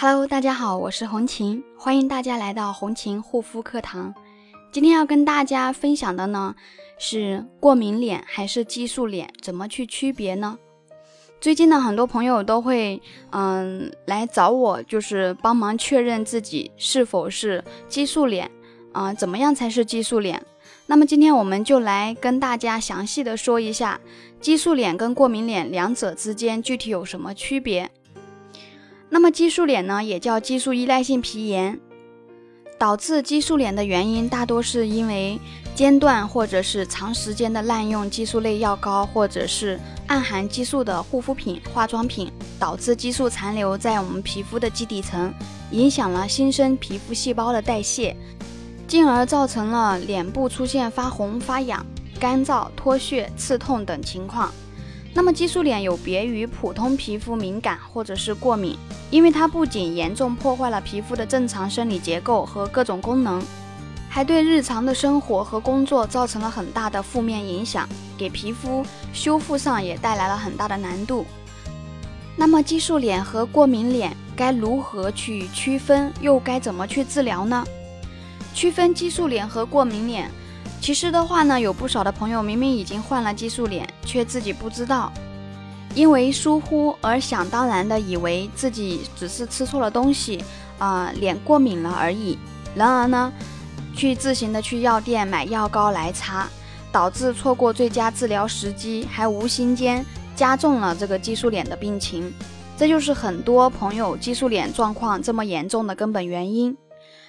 Hello，大家好，我是红琴，欢迎大家来到红琴护肤课堂。今天要跟大家分享的呢是过敏脸还是激素脸，怎么去区别呢？最近呢，很多朋友都会嗯来找我，就是帮忙确认自己是否是激素脸啊，怎么样才是激素脸？那么今天我们就来跟大家详细的说一下激素脸跟过敏脸两者之间具体有什么区别。那么激素脸呢，也叫激素依赖性皮炎，导致激素脸的原因大多是因为间断或者是长时间的滥用激素类药膏，或者是暗含激素的护肤品、化妆品，导致激素残留在我们皮肤的基底层，影响了新生皮肤细胞的代谢，进而造成了脸部出现发红、发痒、干燥、脱屑、刺痛等情况。那么激素脸有别于普通皮肤敏感或者是过敏，因为它不仅严重破坏了皮肤的正常生理结构和各种功能，还对日常的生活和工作造成了很大的负面影响，给皮肤修复上也带来了很大的难度。那么激素脸和过敏脸该如何去区分，又该怎么去治疗呢？区分激素脸和过敏脸。其实的话呢，有不少的朋友明明已经换了激素脸，却自己不知道，因为疏忽而想当然的以为自己只是吃错了东西，啊，脸过敏了而已。然而呢，去自行的去药店买药膏来擦，导致错过最佳治疗时机，还无形间加重了这个激素脸的病情。这就是很多朋友激素脸状况这么严重的根本原因。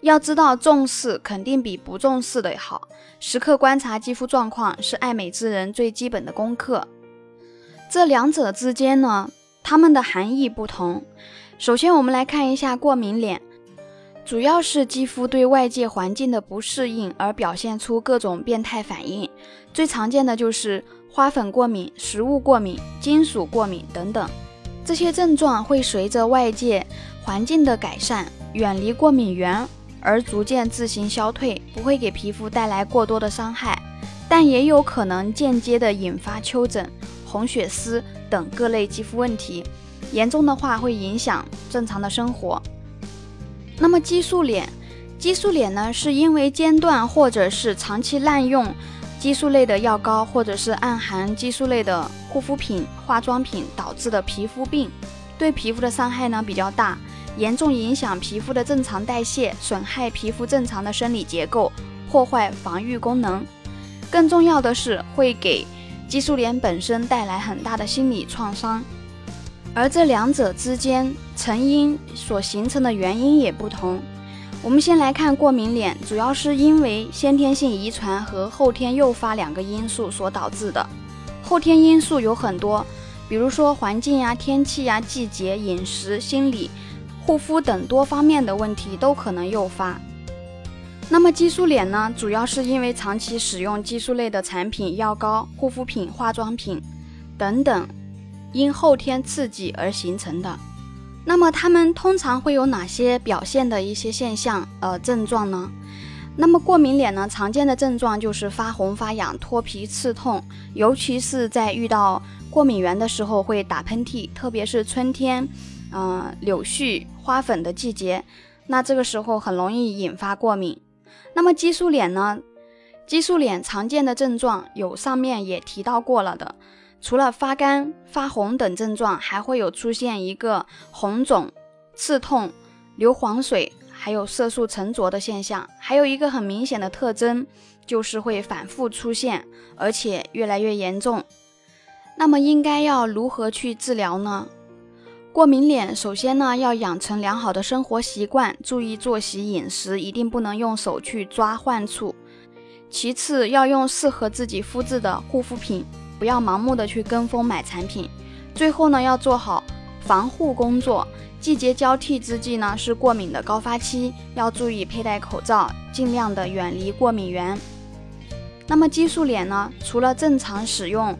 要知道，重视肯定比不重视的好。时刻观察肌肤状况是爱美之人最基本的功课。这两者之间呢，它们的含义不同。首先，我们来看一下过敏脸，主要是肌肤对外界环境的不适应而表现出各种变态反应。最常见的就是花粉过敏、食物过敏、金属过敏等等。这些症状会随着外界环境的改善，远离过敏源。而逐渐自行消退，不会给皮肤带来过多的伤害，但也有可能间接的引发丘疹、红血丝等各类肌肤问题，严重的话会影响正常的生活。那么激素脸，激素脸呢，是因为间断或者是长期滥用激素类的药膏，或者是暗含激素类的护肤品、化妆品导致的皮肤病，对皮肤的伤害呢比较大。严重影响皮肤的正常代谢，损害皮肤正常的生理结构，破坏防御功能。更重要的是，会给激素脸本身带来很大的心理创伤。而这两者之间成因所形成的原因也不同。我们先来看过敏脸，主要是因为先天性遗传和后天诱发两个因素所导致的。后天因素有很多，比如说环境呀、天气呀、季节、饮食、心理。护肤等多方面的问题都可能诱发。那么激素脸呢？主要是因为长期使用激素类的产品、药膏、护肤品、化妆品等等，因后天刺激而形成的。那么它们通常会有哪些表现的一些现象、呃症状呢？那么过敏脸呢，常见的症状就是发红、发痒、脱皮、刺痛，尤其是在遇到过敏源的时候会打喷嚏，特别是春天。嗯，柳絮、花粉的季节，那这个时候很容易引发过敏。那么激素脸呢？激素脸常见的症状有上面也提到过了的，除了发干、发红等症状，还会有出现一个红肿、刺痛、流黄水，还有色素沉着的现象。还有一个很明显的特征，就是会反复出现，而且越来越严重。那么应该要如何去治疗呢？过敏脸，首先呢要养成良好的生活习惯，注意作息、饮食，一定不能用手去抓患处。其次要用适合自己肤质的护肤品，不要盲目的去跟风买产品。最后呢要做好防护工作。季节交替之际呢是过敏的高发期，要注意佩戴口罩，尽量的远离过敏源。那么激素脸呢，除了正常使用。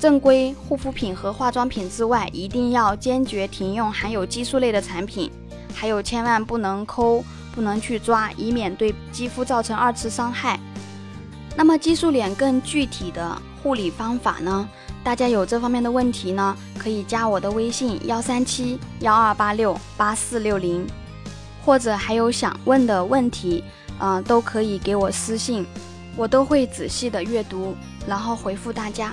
正规护肤品和化妆品之外，一定要坚决停用含有激素类的产品，还有千万不能抠，不能去抓，以免对肌肤造成二次伤害。那么激素脸更具体的护理方法呢？大家有这方面的问题呢，可以加我的微信幺三七幺二八六八四六零，或者还有想问的问题，嗯，都可以给我私信，我都会仔细的阅读，然后回复大家。